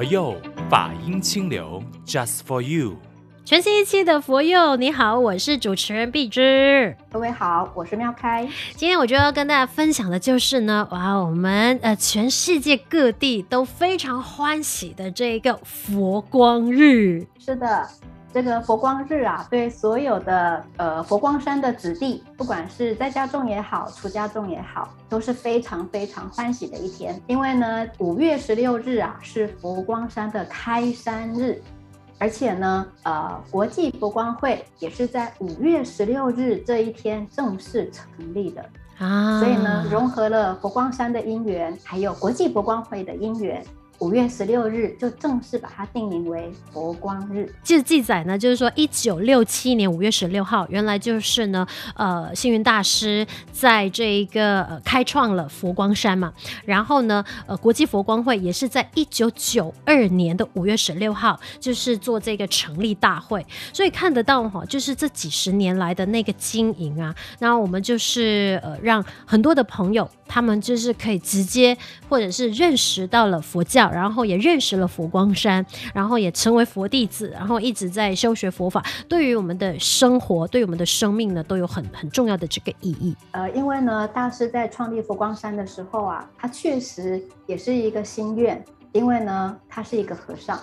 佛佑法音清流，Just for you。全新一期的佛佑，你好，我是主持人碧芝。各位好，我是妙开。今天我就要跟大家分享的就是呢，哇，我们呃全世界各地都非常欢喜的这一个佛光日。是的。这个佛光日啊，对所有的呃佛光山的子弟，不管是在家种也好，出家种也好，都是非常非常欢喜的一天。因为呢，五月十六日啊是佛光山的开山日，而且呢，呃，国际佛光会也是在五月十六日这一天正式成立的啊。所以呢，融合了佛光山的因缘，还有国际佛光会的因缘。五月十六日就正式把它定名为佛光日。记记载呢，就是说一九六七年五月十六号，原来就是呢，呃，星云大师在这一个呃开创了佛光山嘛。然后呢，呃，国际佛光会也是在一九九二年的五月十六号，就是做这个成立大会。所以看得到哈，就是这几十年来的那个经营啊，那我们就是呃，让很多的朋友他们就是可以直接或者是认识到了佛教。然后也认识了佛光山，然后也成为佛弟子，然后一直在修学佛法，对于我们的生活，对我们的生命呢，都有很很重要的这个意义。呃，因为呢，大师在创立佛光山的时候啊，他确实也是一个心愿，因为呢，他是一个和尚，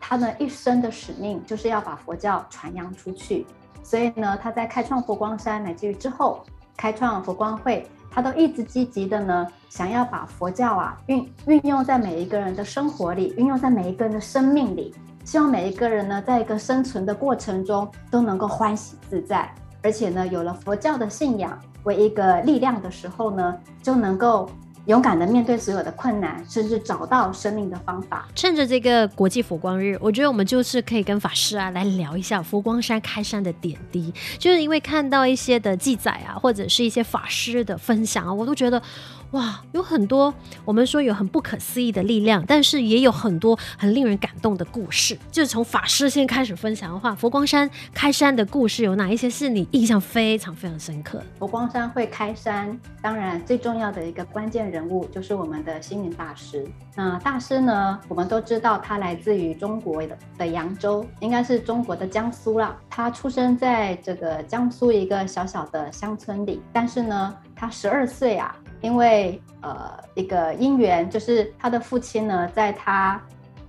他呢一生的使命就是要把佛教传扬出去，所以呢，他在开创佛光山乃至于之后开创佛光会。他都一直积极的呢，想要把佛教啊运运用在每一个人的生活里，运用在每一个人的生命里，希望每一个人呢，在一个生存的过程中都能够欢喜自在，而且呢，有了佛教的信仰为一个力量的时候呢，就能够。勇敢的面对所有的困难，甚至找到生命的方法。趁着这个国际佛光日，我觉得我们就是可以跟法师啊来聊一下佛光山开山的点滴。就是因为看到一些的记载啊，或者是一些法师的分享啊，我都觉得。哇，有很多我们说有很不可思议的力量，但是也有很多很令人感动的故事。就是从法师先开始分享的话，佛光山开山的故事有哪一些是你印象非常非常深刻？佛光山会开山，当然最重要的一个关键人物就是我们的星云大师。那大师呢，我们都知道他来自于中国的的扬州，应该是中国的江苏啦。他出生在这个江苏一个小小的乡村里，但是呢，他十二岁啊。因为呃一个因缘，就是他的父亲呢，在他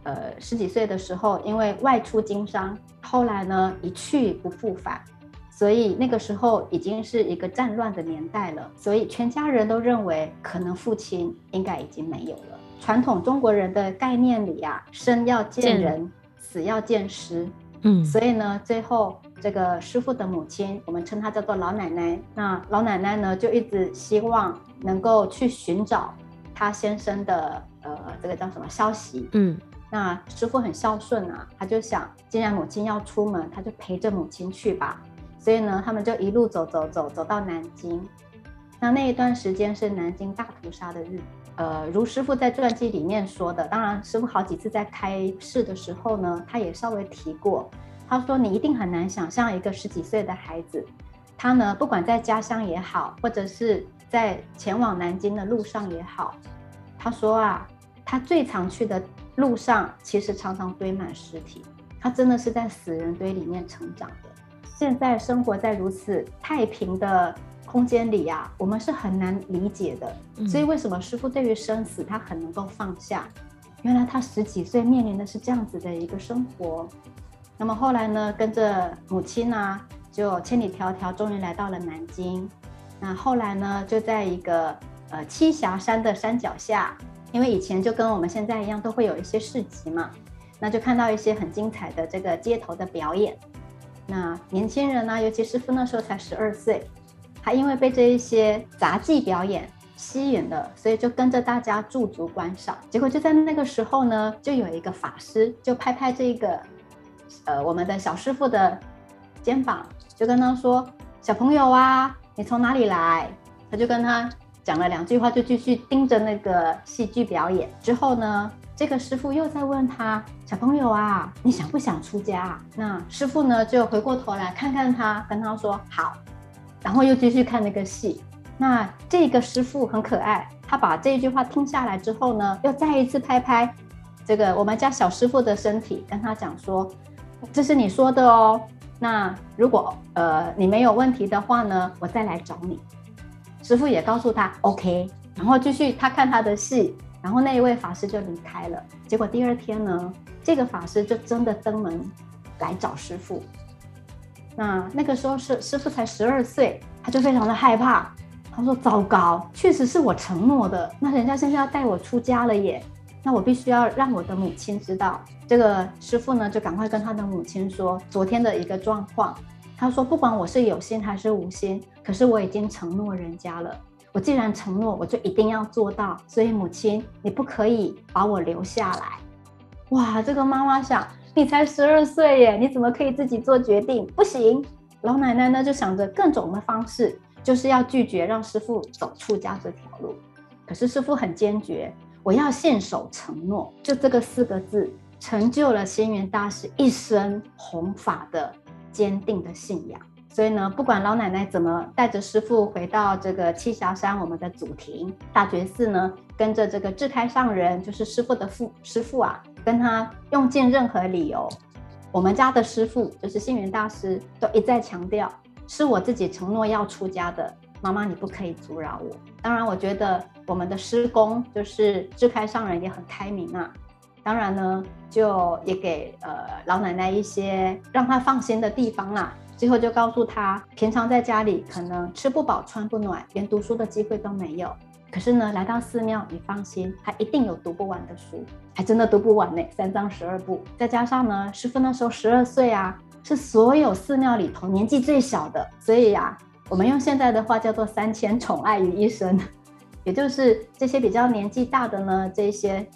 呃十几岁的时候，因为外出经商，后来呢一去不复返，所以那个时候已经是一个战乱的年代了，所以全家人都认为可能父亲应该已经没有了。传统中国人的概念里呀、啊，生要见人，死要见尸。嗯，所以呢，最后这个师傅的母亲，我们称她叫做老奶奶。那老奶奶呢，就一直希望能够去寻找他先生的呃，这个叫什么消息。嗯，那师傅很孝顺啊，他就想，既然母亲要出门，他就陪着母亲去吧。所以呢，他们就一路走走走走到南京。那那一段时间是南京大屠杀的日子。呃，如师傅在传记里面说的，当然师傅好几次在开示的时候呢，他也稍微提过。他说：“你一定很难想象一个十几岁的孩子，他呢，不管在家乡也好，或者是在前往南京的路上也好，他说啊，他最常去的路上，其实常常堆满尸体。他真的是在死人堆里面成长的。现在生活在如此太平的。”空间里呀、啊，我们是很难理解的，所以为什么师傅对于生死他很能够放下？原来他十几岁面临的是这样子的一个生活。那么后来呢，跟着母亲呢，就千里迢迢，终于来到了南京。那后来呢，就在一个呃栖霞山的山脚下，因为以前就跟我们现在一样，都会有一些市集嘛，那就看到一些很精彩的这个街头的表演。那年轻人呢，尤其师傅那时候才十二岁。他因为被这一些杂技表演吸引了，所以就跟着大家驻足观赏。结果就在那个时候呢，就有一个法师就拍拍这个，呃，我们的小师傅的肩膀，就跟他说：“小朋友啊，你从哪里来？”他就跟他讲了两句话，就继续盯着那个戏剧表演。之后呢，这个师傅又在问他：“小朋友啊，你想不想出家？”那师傅呢就回过头来看看他，跟他说：“好。”然后又继续看那个戏，那这个师傅很可爱，他把这一句话听下来之后呢，又再一次拍拍这个我们家小师傅的身体，跟他讲说，这是你说的哦。那如果呃你没有问题的话呢，我再来找你。师傅也告诉他 OK，然后继续他看他的戏，然后那一位法师就离开了。结果第二天呢，这个法师就真的登门来找师傅。那那个时候是师傅才十二岁，他就非常的害怕。他说：“糟糕，确实是我承诺的。那人家现在要带我出家了耶，那我必须要让我的母亲知道。”这个师傅呢，就赶快跟他的母亲说昨天的一个状况。他说：“不管我是有心还是无心，可是我已经承诺人家了。我既然承诺，我就一定要做到。所以母亲，你不可以把我留下来。”哇，这个妈妈想，你才十二岁耶，你怎么可以自己做决定？不行。老奶奶呢，就想着各种的方式。就是要拒绝让师傅走出家这条路，可是师傅很坚决，我要信守承诺，就这个四个字，成就了星云大师一生弘法的坚定的信仰。所以呢，不管老奶奶怎么带着师傅回到这个栖霞山，我们的祖庭大觉寺呢，跟着这个智开上人，就是师傅的父师傅啊，跟他用尽任何理由，我们家的师傅就是星云大师，都一再强调。是我自己承诺要出家的，妈妈你不可以阻挠我。当然，我觉得我们的师公就是智开上人也很开明啊。当然呢，就也给呃老奶奶一些让她放心的地方啦。最后就告诉她，平常在家里可能吃不饱穿不暖，连读书的机会都没有。可是呢，来到寺庙，你放心，他一定有读不完的书，还真的读不完呢，三藏十二部。再加上呢，师父那时候十二岁啊。是所有寺庙里头年纪最小的，所以呀、啊，我们用现在的话叫做三千宠爱于一身，也就是这些比较年纪大的呢，这些，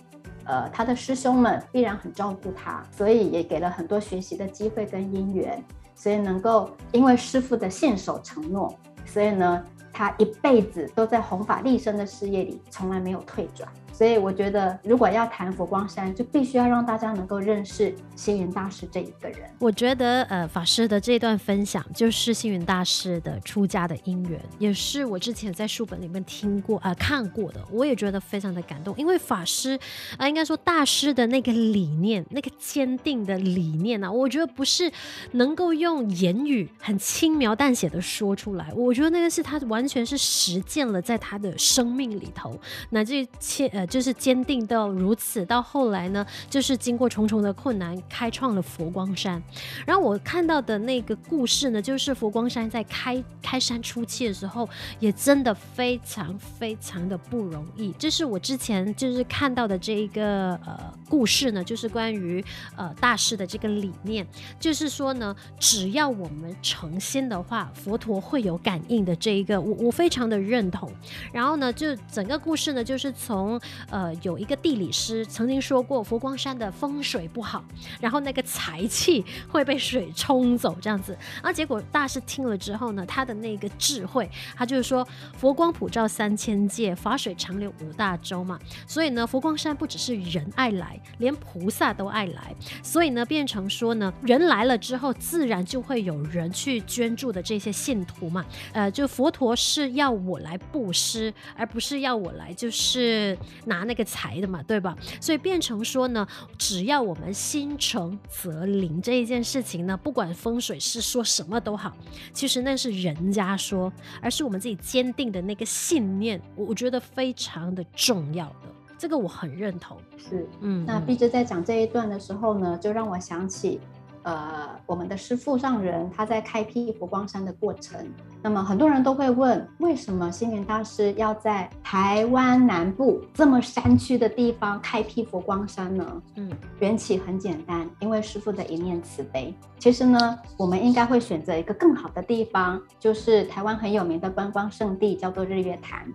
呃，他的师兄们必然很照顾他，所以也给了很多学习的机会跟因缘，所以能够因为师父的信守承诺，所以呢，他一辈子都在弘法利生的事业里，从来没有退转。所以我觉得，如果要谈佛光山，就必须要让大家能够认识星云大师这一个人。我觉得，呃，法师的这段分享就是星云大师的出家的因缘，也是我之前在书本里面听过、呃看过的。我也觉得非常的感动，因为法师，啊、应该说大师的那个理念，那个坚定的理念呢、啊，我觉得不是能够用言语很轻描淡写的说出来。我觉得那个是他完全是实践了在他的生命里头，乃至千呃。就是坚定到如此，到后来呢，就是经过重重的困难，开创了佛光山。然后我看到的那个故事呢，就是佛光山在开开山初期的时候，也真的非常非常的不容易。这是我之前就是看到的这一个呃故事呢，就是关于呃大师的这个理念，就是说呢，只要我们诚心的话，佛陀会有感应的。这一个我我非常的认同。然后呢，就整个故事呢，就是从呃，有一个地理师曾经说过，佛光山的风水不好，然后那个财气会被水冲走，这样子。然后结果大师听了之后呢，他的那个智慧，他就是说，佛光普照三千界，法水长流五大洲嘛。所以呢，佛光山不只是人爱来，连菩萨都爱来。所以呢，变成说呢，人来了之后，自然就会有人去捐助的这些信徒嘛。呃，就佛陀是要我来布施，而不是要我来就是。拿那个财的嘛，对吧？所以变成说呢，只要我们心诚则灵这一件事情呢，不管风水师说什么都好，其实那是人家说，而是我们自己坚定的那个信念，我觉得非常的重要的，这个我很认同。是，嗯，那毕志在讲这一段的时候呢，就让我想起。呃，我们的师父上人他在开辟佛光山的过程，那么很多人都会问，为什么星云大师要在台湾南部这么山区的地方开辟佛光山呢？嗯，缘起很简单，因为师父的一念慈悲。其实呢，我们应该会选择一个更好的地方，就是台湾很有名的观光胜地，叫做日月潭。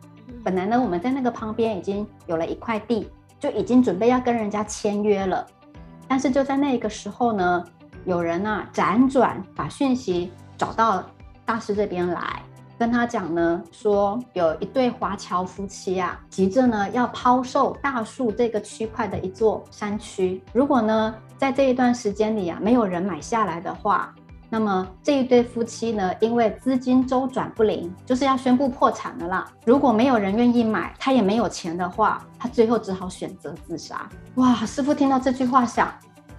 本来呢，我们在那个旁边已经有了一块地，就已经准备要跟人家签约了，但是就在那个时候呢。有人啊，辗转把讯息找到大师这边来，跟他讲呢，说有一对华侨夫妻啊，急着呢要抛售大树这个区块的一座山区。如果呢，在这一段时间里啊，没有人买下来的话，那么这一对夫妻呢，因为资金周转不灵，就是要宣布破产的啦。如果没有人愿意买，他也没有钱的话，他最后只好选择自杀。哇，师傅听到这句话想，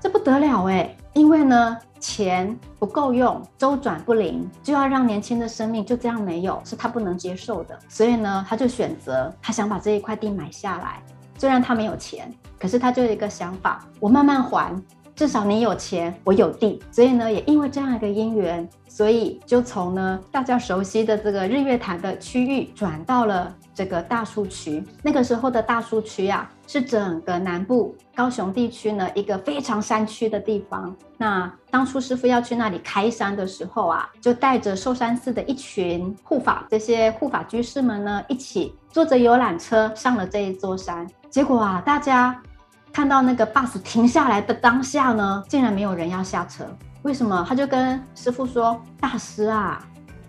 这不得了哎！因为呢，钱不够用，周转不灵，就要让年轻的生命就这样没有，是他不能接受的。所以呢，他就选择他想把这一块地买下来。虽然他没有钱，可是他就有一个想法，我慢慢还。至少你有钱，我有地，所以呢，也因为这样一个因缘，所以就从呢大家熟悉的这个日月潭的区域转到了这个大树区。那个时候的大树区啊，是整个南部高雄地区呢一个非常山区的地方。那当初师傅要去那里开山的时候啊，就带着寿山寺的一群护法，这些护法居士们呢，一起坐着游览车上了这一座山。结果啊，大家。看到那个 bus 停下来的当下呢，竟然没有人要下车。为什么？他就跟师傅说：“大师啊，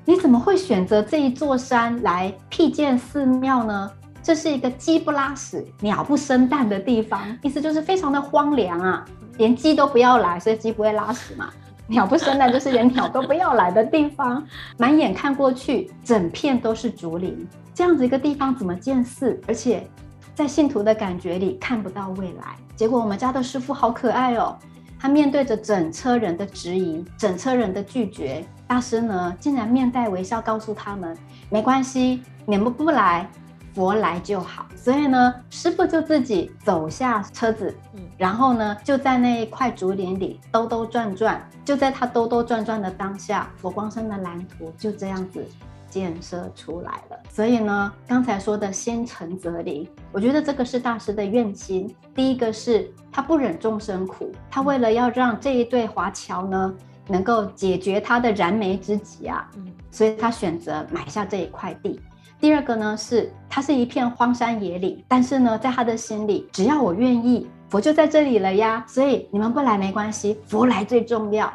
你怎么会选择这一座山来辟建寺庙呢？这是一个鸡不拉屎、鸟不生蛋的地方，意思就是非常的荒凉啊，连鸡都不要来，所以鸡不会拉屎嘛。鸟不生蛋就是连鸟都不要来的地方。满眼看过去，整片都是竹林，这样子一个地方怎么建寺？而且。”在信徒的感觉里看不到未来，结果我们家的师傅好可爱哦。他面对着整车人的质疑，整车人的拒绝，大师呢竟然面带微笑告诉他们：没关系，你们不来，佛来就好。所以呢，师傅就自己走下车子，然后呢就在那一块竹林里兜兜转转。就在他兜兜转转的当下，佛光山的蓝图就这样子。建设出来了，所以呢，刚才说的心诚则灵，我觉得这个是大师的愿心。第一个是他不忍众生苦，他为了要让这一对华侨呢能够解决他的燃眉之急啊，所以他选择买下这一块地。第二个呢是，它是一片荒山野岭，但是呢，在他的心里，只要我愿意，佛就在这里了呀。所以你们不来没关系，佛来最重要。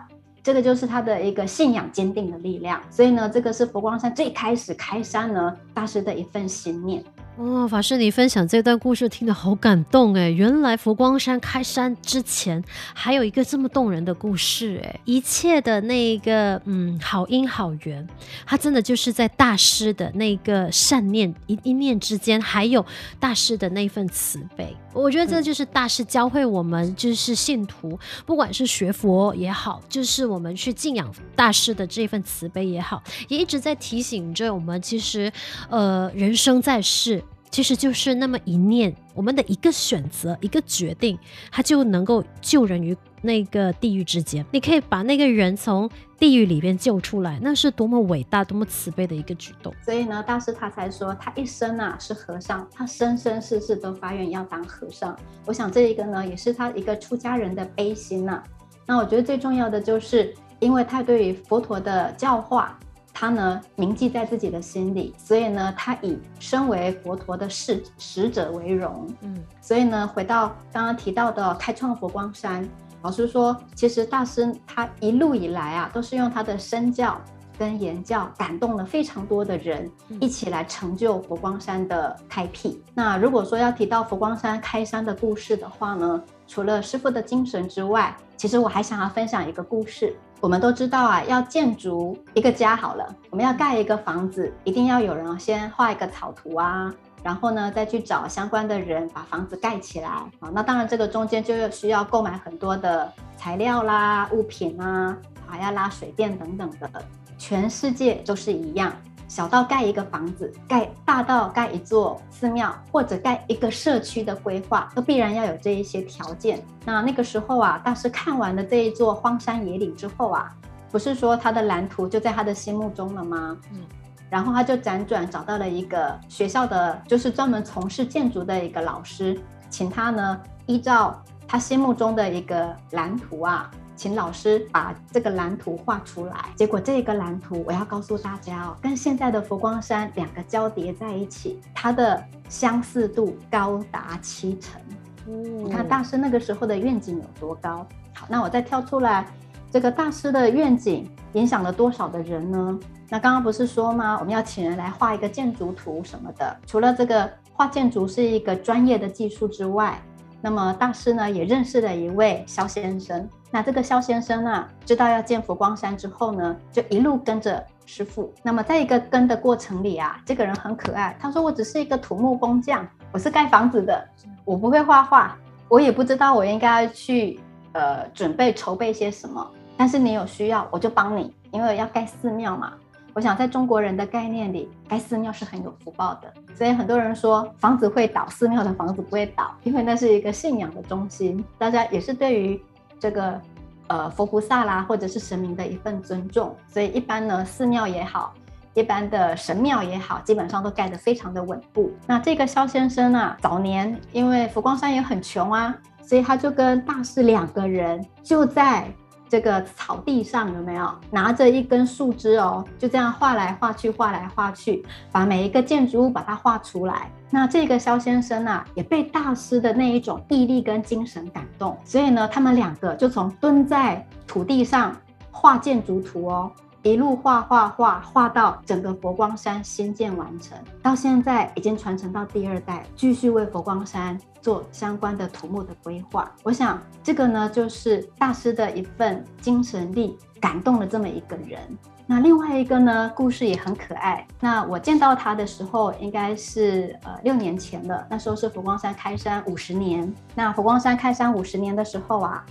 这个就是他的一个信仰坚定的力量，所以呢，这个是佛光山最开始开山呢，大师的一份心念。哦，法师，你分享这段故事听得好感动哎！原来佛光山开山之前还有一个这么动人的故事哎！一切的那个嗯好因好缘，它真的就是在大师的那个善念一一念之间，还有大师的那份慈悲。我觉得这就是大师教会我们，就是信徒，不管是学佛也好，就是我我们去敬仰大师的这份慈悲也好，也一直在提醒着我们，其实呃人生在世。其实就是那么一念，我们的一个选择，一个决定，它就能够救人于那个地狱之间。你可以把那个人从地狱里边救出来，那是多么伟大、多么慈悲的一个举动。所以呢，大师他才说，他一生啊是和尚，他生生世世都发愿要当和尚。我想这一个呢，也是他一个出家人的悲心呐、那我觉得最重要的就是，因为他对于佛陀的教化。他呢铭记在自己的心里，所以呢，他以身为佛陀的使使者为荣。嗯，所以呢，回到刚刚提到的开创佛光山，老师说，其实大师他一路以来啊，都是用他的身教跟言教感动了非常多的人，一起来成就佛光山的开辟。那如果说要提到佛光山开山的故事的话呢，除了师傅的精神之外，其实我还想要分享一个故事。我们都知道啊，要建筑一个家好了，我们要盖一个房子，一定要有人先画一个草图啊，然后呢，再去找相关的人把房子盖起来啊。那当然，这个中间就需要购买很多的材料啦、物品啊，还要拉水电等等的。全世界都是一样。小到盖一个房子，盖大到盖一座寺庙，或者盖一个社区的规划，都必然要有这一些条件。那那个时候啊，大师看完了这一座荒山野岭之后啊，不是说他的蓝图就在他的心目中了吗？嗯，然后他就辗转找到了一个学校的，就是专门从事建筑的一个老师，请他呢依照他心目中的一个蓝图啊。请老师把这个蓝图画出来，结果这个蓝图我要告诉大家哦，跟现在的佛光山两个交叠在一起，它的相似度高达七成。嗯，你看大师那个时候的愿景有多高？好，那我再跳出来，这个大师的愿景影响了多少的人呢？那刚刚不是说吗？我们要请人来画一个建筑图什么的。除了这个画建筑是一个专业的技术之外，那么大师呢也认识了一位肖先生。那这个肖先生啊，知道要建佛光山之后呢，就一路跟着师傅。那么在一个跟的过程里啊，这个人很可爱。他说：“我只是一个土木工匠，我是盖房子的，我不会画画，我也不知道我应该去呃准备筹备些什么。但是你有需要，我就帮你，因为要盖寺庙嘛。”我想，在中国人的概念里，盖寺庙是很有福报的，所以很多人说房子会倒，寺庙的房子不会倒，因为那是一个信仰的中心。大家也是对于这个呃佛菩萨啦，或者是神明的一份尊重，所以一般呢，寺庙也好，一般的神庙也好，基本上都盖得非常的稳固。那这个肖先生啊，早年因为佛光山也很穷啊，所以他就跟大师两个人就在。这个草地上有没有拿着一根树枝哦？就这样画来画去，画来画去，把每一个建筑物把它画出来。那这个肖先生啊，也被大师的那一种毅力跟精神感动，所以呢，他们两个就从蹲在土地上画建筑图哦。一路画画画画到整个佛光山新建完成，到现在已经传承到第二代，继续为佛光山做相关的土木的规划。我想这个呢，就是大师的一份精神力，感动了这么一个人。那另外一个呢，故事也很可爱。那我见到他的时候，应该是呃六年前了，那时候是佛光山开山五十年。那佛光山开山五十年的时候啊，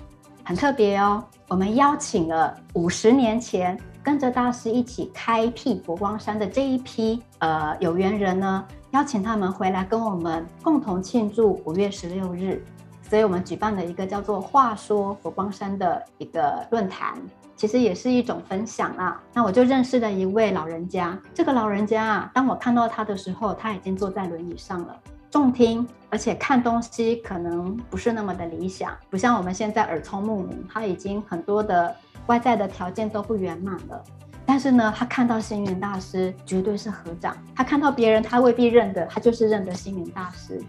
很特别哦，我们邀请了五十年前。跟着大师一起开辟佛光山的这一批呃有缘人呢，邀请他们回来跟我们共同庆祝五月十六日，所以我们举办了一个叫做“话说佛光山”的一个论坛，其实也是一种分享啊。那我就认识了一位老人家，这个老人家啊，当我看到他的时候，他已经坐在轮椅上了，重听，而且看东西可能不是那么的理想，不像我们现在耳聪目明，他已经很多的。外在的条件都不圆满了，但是呢，他看到星云大师绝对是合掌。他看到别人，他未必认得，他就是认得星云大师。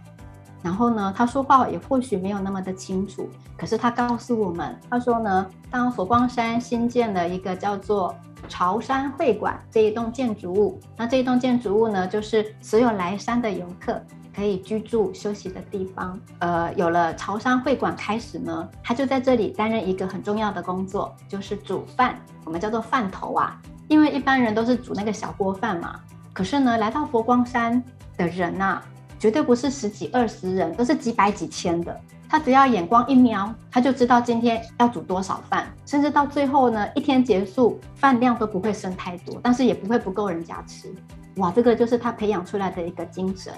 然后呢，他说话也或许没有那么的清楚，可是他告诉我们，他说呢，当佛光山新建了一个叫做朝山会馆这一栋建筑物，那这一栋建筑物呢，就是所有来山的游客。可以居住休息的地方，呃，有了朝山会馆开始呢，他就在这里担任一个很重要的工作，就是煮饭，我们叫做饭头啊。因为一般人都是煮那个小锅饭嘛，可是呢，来到佛光山的人呐、啊，绝对不是十几二十人，都是几百几千的。他只要眼光一瞄，他就知道今天要煮多少饭，甚至到最后呢，一天结束，饭量都不会剩太多，但是也不会不够人家吃。哇，这个就是他培养出来的一个精神。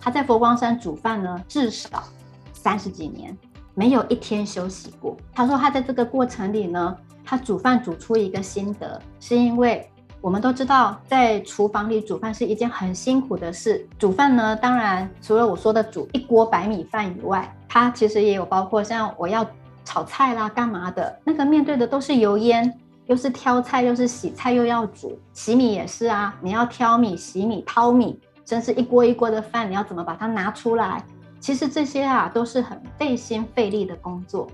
他在佛光山煮饭呢，至少三十几年，没有一天休息过。他说他在这个过程里呢，他煮饭煮出一个心得，是因为我们都知道，在厨房里煮饭是一件很辛苦的事。煮饭呢，当然除了我说的煮一锅白米饭以外，它其实也有包括像我要炒菜啦、干嘛的，那个面对的都是油烟，又是挑菜，又是洗菜，又要煮。洗米也是啊，你要挑米、洗米、淘米。真是一锅一锅的饭，你要怎么把它拿出来？其实这些啊都是很费心费力的工作。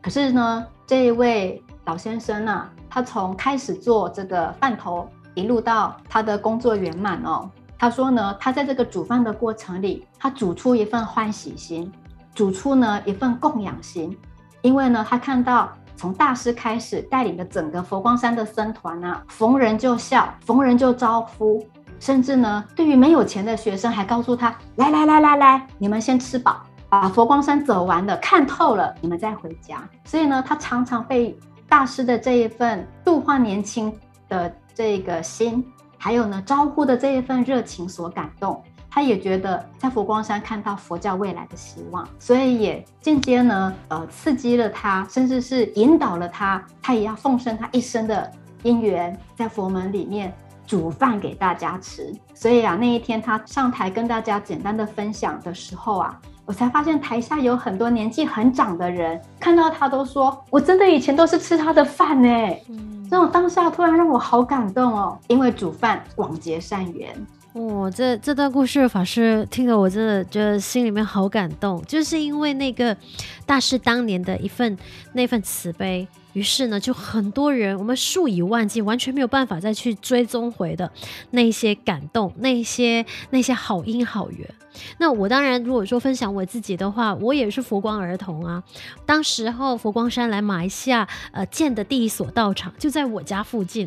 可是呢，这一位老先生啊，他从开始做这个饭头，一路到他的工作圆满哦。他说呢，他在这个煮饭的过程里，他煮出一份欢喜心，煮出呢一份供养心。因为呢，他看到从大师开始带领的整个佛光山的僧团啊，逢人就笑，逢人就招呼。甚至呢，对于没有钱的学生，还告诉他：来来来来来，你们先吃饱，把佛光山走完了，看透了，你们再回家。所以呢，他常常被大师的这一份度化年轻的这个心，还有呢招呼的这一份热情所感动。他也觉得在佛光山看到佛教未来的希望，所以也间接呢，呃，刺激了他，甚至是引导了他，他也要奉献他一生的因缘，在佛门里面。煮饭给大家吃，所以啊，那一天他上台跟大家简单的分享的时候啊，我才发现台下有很多年纪很长的人，看到他都说：“我真的以前都是吃他的饭呢。”嗯，这种当下突然让我好感动哦，因为煮饭广结善缘。哦，这这段故事法师听了，我真的觉得心里面好感动，就是因为那个大师当年的一份那份慈悲。于是呢，就很多人我们数以万计，完全没有办法再去追踪回的那些感动，那些那些好因好缘。那我当然，如果说分享我自己的话，我也是佛光儿童啊。当时候佛光山来马来西亚呃建的第一所道场就在我家附近，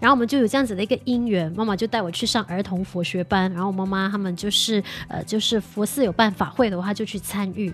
然后我们就有这样子的一个因缘，妈妈就带我去上儿童佛学班，然后我妈妈他们就是呃就是佛寺有办法会的话就去参与，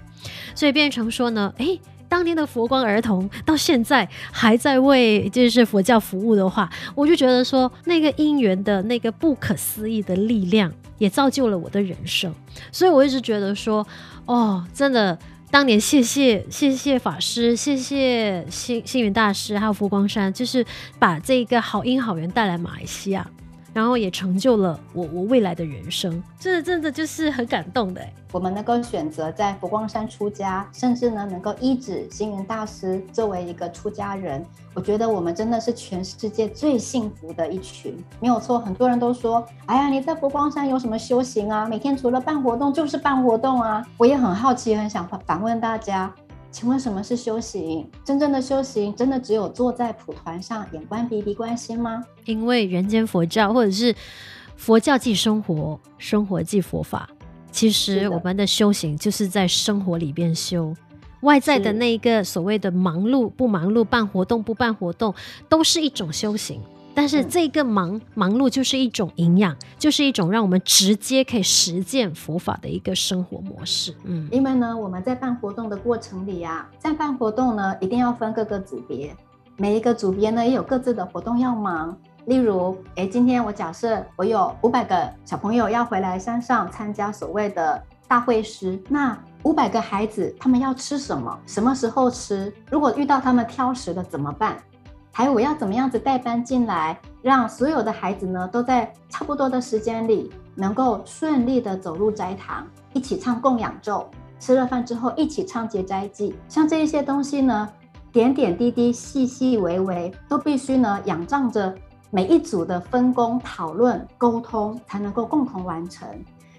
所以变成说呢，诶。当年的佛光儿童到现在还在为就是佛教服务的话，我就觉得说那个因缘的那个不可思议的力量，也造就了我的人生。所以我一直觉得说，哦，真的，当年谢谢谢谢法师，谢谢星星云大师，还有佛光山，就是把这个好因好缘带来马来西亚。然后也成就了我我未来的人生，真的真的就是很感动的。我们能够选择在佛光山出家，甚至呢能够依止星云大师作为一个出家人，我觉得我们真的是全世界最幸福的一群。没有错，很多人都说，哎呀，你在佛光山有什么修行啊？每天除了办活动就是办活动啊。我也很好奇，很想反问大家。请问什么是修行？真正的修行，真的只有坐在蒲团上，眼观鼻，鼻观心吗？因为人间佛教，或者是佛教即生活，生活即佛法。其实我们的修行就是在生活里边修，外在的那一个所谓的忙碌不忙碌，办活动不办活动，都是一种修行。但是这个忙、嗯、忙碌就是一种营养，就是一种让我们直接可以实践佛法的一个生活模式。嗯，因为呢，我们在办活动的过程里啊，在办活动呢，一定要分各个组别，每一个组别呢也有各自的活动要忙。例如，诶，今天我假设我有五百个小朋友要回来山上参加所谓的大会师，那五百个孩子他们要吃什么？什么时候吃？如果遇到他们挑食的怎么办？还有我要怎么样子带班进来，让所有的孩子呢都在差不多的时间里能够顺利的走入斋堂，一起唱供养咒，吃了饭之后一起唱结斋记，像这一些东西呢，点点滴滴、细细微微，都必须呢仰仗着每一组的分工、讨论、沟通，才能够共同完成。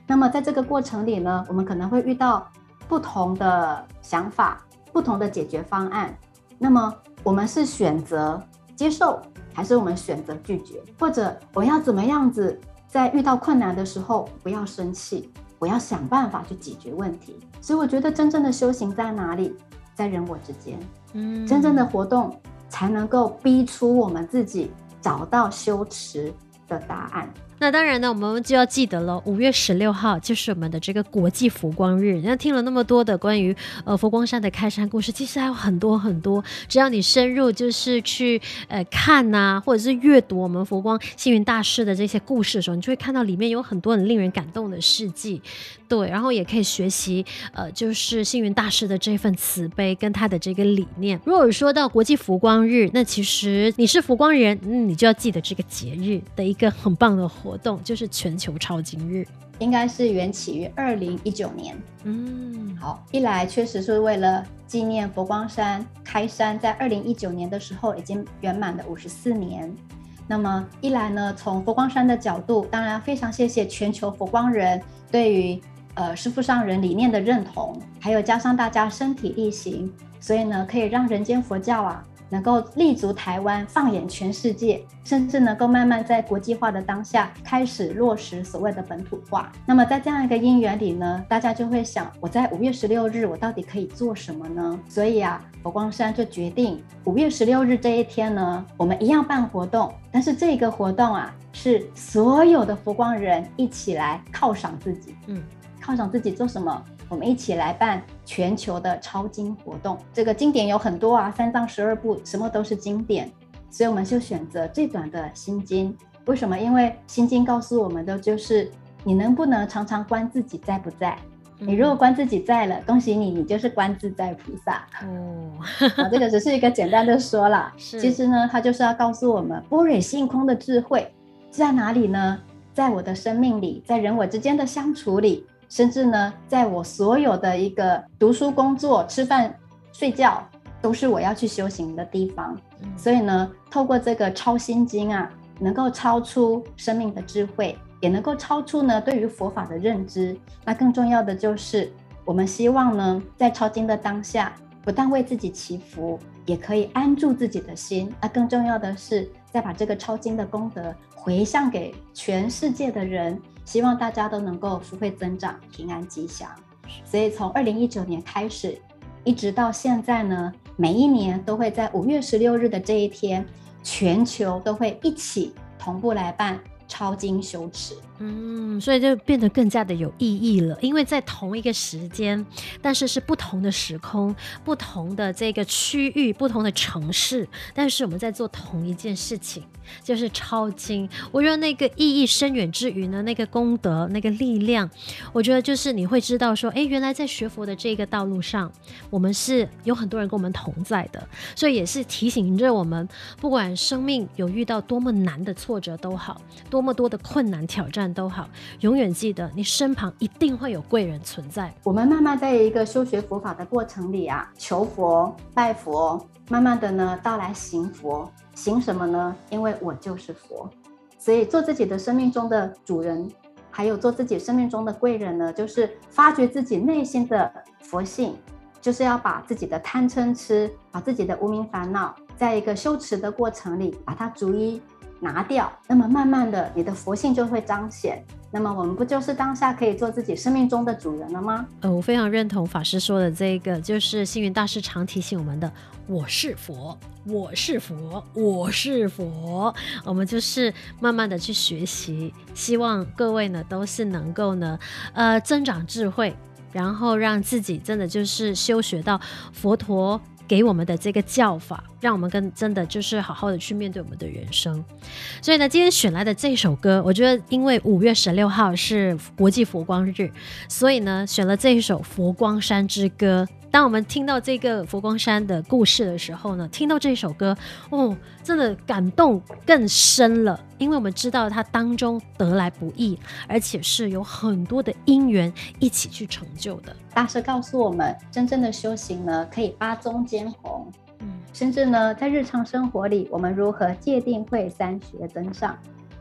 那么在这个过程里呢，我们可能会遇到不同的想法、不同的解决方案。那么我们是选择接受，还是我们选择拒绝？或者我要怎么样子，在遇到困难的时候不要生气，我要想办法去解决问题。所以我觉得真正的修行在哪里？在人我之间。嗯，真正的活动才能够逼出我们自己找到修持的答案。那当然呢，我们就要记得了，五月十六号就是我们的这个国际佛光日。那听了那么多的关于呃佛光山的开山故事，其实还有很多很多。只要你深入，就是去呃看呐、或者是阅读我们佛光星云大师的这些故事的时候，你就会看到里面有很多很令人感动的事迹。对，然后也可以学习呃，就是星云大师的这份慈悲跟他的这个理念。如果说到国际佛光日，那其实你是佛光人，嗯，你就要记得这个节日的一个很棒的活。活动就是全球抄经日，应该是缘起于二零一九年。嗯，好，一来确实是为了纪念佛光山开山，在二零一九年的时候已经圆满了五十四年。那么一来呢，从佛光山的角度，当然非常谢谢全球佛光人对于呃师父上人理念的认同，还有加上大家身体力行，所以呢可以让人间佛教啊。能够立足台湾，放眼全世界，甚至能够慢慢在国际化的当下开始落实所谓的本土化。那么在这样一个因缘里呢，大家就会想，我在五月十六日，我到底可以做什么呢？所以啊，佛光山就决定五月十六日这一天呢，我们一样办活动，但是这个活动啊，是所有的佛光人一起来犒赏自己。嗯，犒赏自己做什么？我们一起来办全球的抄经活动。这个经典有很多啊，三藏十二部，什么都是经典，所以我们就选择最短的心经。为什么？因为心经告诉我们的就是，你能不能常常观自己在不在？你如果观自己在了，恭喜你，你就是观自在菩萨。哦，啊，这个只是一个简单的说啦。其实呢，它就是要告诉我们，般若性空的智慧在哪里呢？在我的生命里，在人我之间的相处里。甚至呢，在我所有的一个读书、工作、吃饭、睡觉，都是我要去修行的地方。所以呢，透过这个超心经啊，能够超出生命的智慧，也能够超出呢对于佛法的认知。那更重要的就是，我们希望呢，在抄经的当下，不但为自己祈福，也可以安住自己的心。那更重要的是，再把这个抄经的功德回向给全世界的人，希望大家都能够福慧增长、平安吉祥。所以从二零一九年开始，一直到现在呢，每一年都会在五月十六日的这一天，全球都会一起同步来办。抄经修持，嗯，所以就变得更加的有意义了。因为在同一个时间，但是是不同的时空、不同的这个区域、不同的城市，但是我们在做同一件事情，就是抄经。我觉得那个意义深远之余呢，那个功德、那个力量，我觉得就是你会知道说，哎，原来在学佛的这个道路上，我们是有很多人跟我们同在的。所以也是提醒着我们，不管生命有遇到多么难的挫折都好，多。么多的困难挑战都好，永远记得你身旁一定会有贵人存在。我们慢慢在一个修学佛法的过程里啊，求佛、拜佛，慢慢的呢到来行佛，行什么呢？因为我就是佛，所以做自己的生命中的主人，还有做自己生命中的贵人呢，就是发掘自己内心的佛性，就是要把自己的贪嗔痴，把自己的无名烦恼，在一个修持的过程里，把它逐一。拿掉，那么慢慢的，你的佛性就会彰显。那么我们不就是当下可以做自己生命中的主人了吗？呃，我非常认同法师说的这个，就是星云大师常提醒我们的：我是佛，我是佛，我是佛。我们就是慢慢的去学习，希望各位呢都是能够呢，呃，增长智慧，然后让自己真的就是修学到佛陀。给我们的这个叫法，让我们跟真的就是好好的去面对我们的人生。所以呢，今天选来的这首歌，我觉得因为五月十六号是国际佛光日，所以呢，选了这一首《佛光山之歌》。当我们听到这个佛光山的故事的时候呢，听到这首歌，哦，真的感动更深了。因为我们知道它当中得来不易，而且是有很多的因缘一起去成就的。大师告诉我们，真正的修行呢，可以八宗兼弘，嗯，甚至呢，在日常生活里，我们如何界定会三学增上，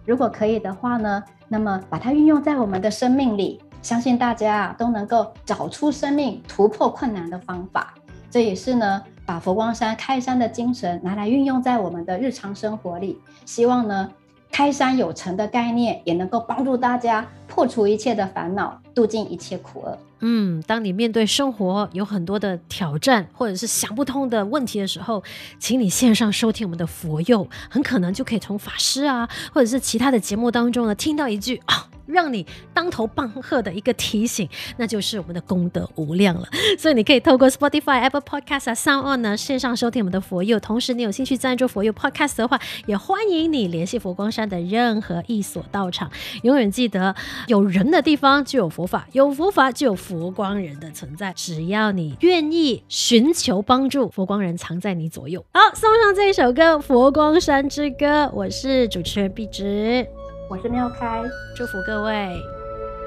如果可以的话呢，那么把它运用在我们的生命里。相信大家啊都能够找出生命突破困难的方法，这也是呢把佛光山开山的精神拿来运用在我们的日常生活里。希望呢开山有成的概念也能够帮助大家破除一切的烦恼，度尽一切苦厄。嗯，当你面对生活有很多的挑战或者是想不通的问题的时候，请你线上收听我们的佛佑，很可能就可以从法师啊或者是其他的节目当中呢听到一句啊。让你当头棒喝的一个提醒，那就是我们的功德无量了。所以你可以透过 Spotify、Apple Podcast 啊、SoundOn 呢线上收听我们的佛佑。同时，你有兴趣赞助佛佑 Podcast 的话，也欢迎你联系佛光山的任何一所道场。永远记得，有人的地方就有佛法，有佛法就有佛光人的存在。只要你愿意寻求帮助，佛光人藏在你左右。好，送上这一首歌《佛光山之歌》，我是主持人碧直。我是妙开，祝福各位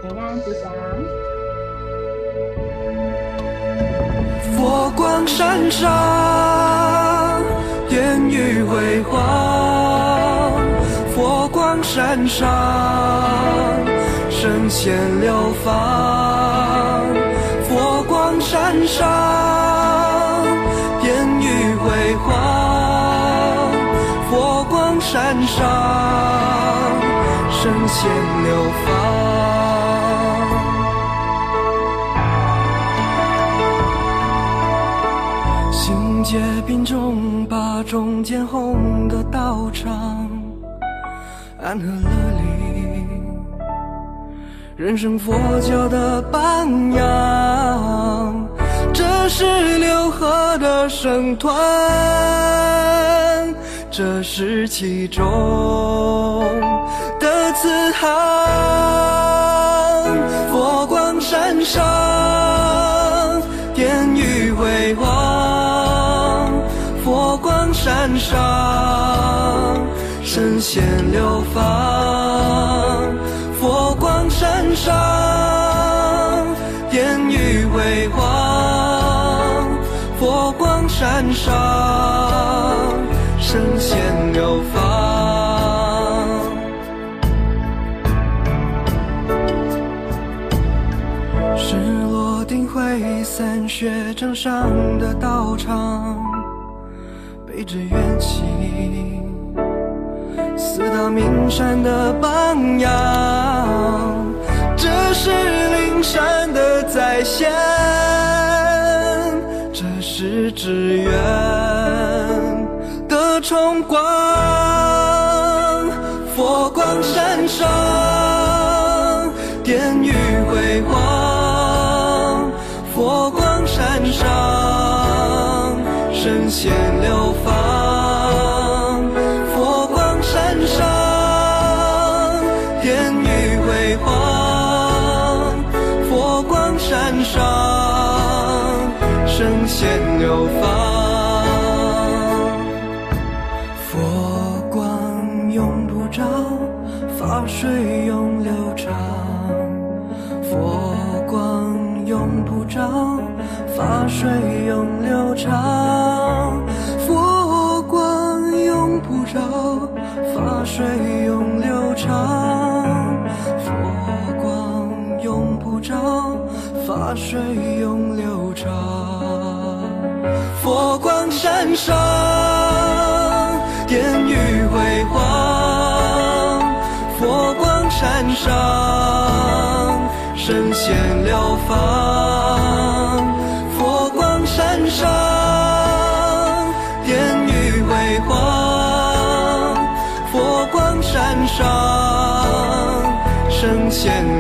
平安吉祥。佛光山上，烟雨辉煌；佛光山上，神仙流芳；佛光山上，圣贤流芳，行解并重八中间红的道场，安和乐利，人生佛教的榜样，这是六合的僧团，这是其中。四海，佛光闪闪，烟雨辉煌。佛光闪闪，神仙流芳。佛光闪闪，烟雨辉煌。佛光闪闪，神仙流芳。城上的道场，背着怨气，四大名山的榜样，这是灵山的再现，这是志愿水涌流长。佛光山上，典狱辉煌。佛光山上，神仙流芳。佛光山上，典狱辉煌。佛光山上，神仙。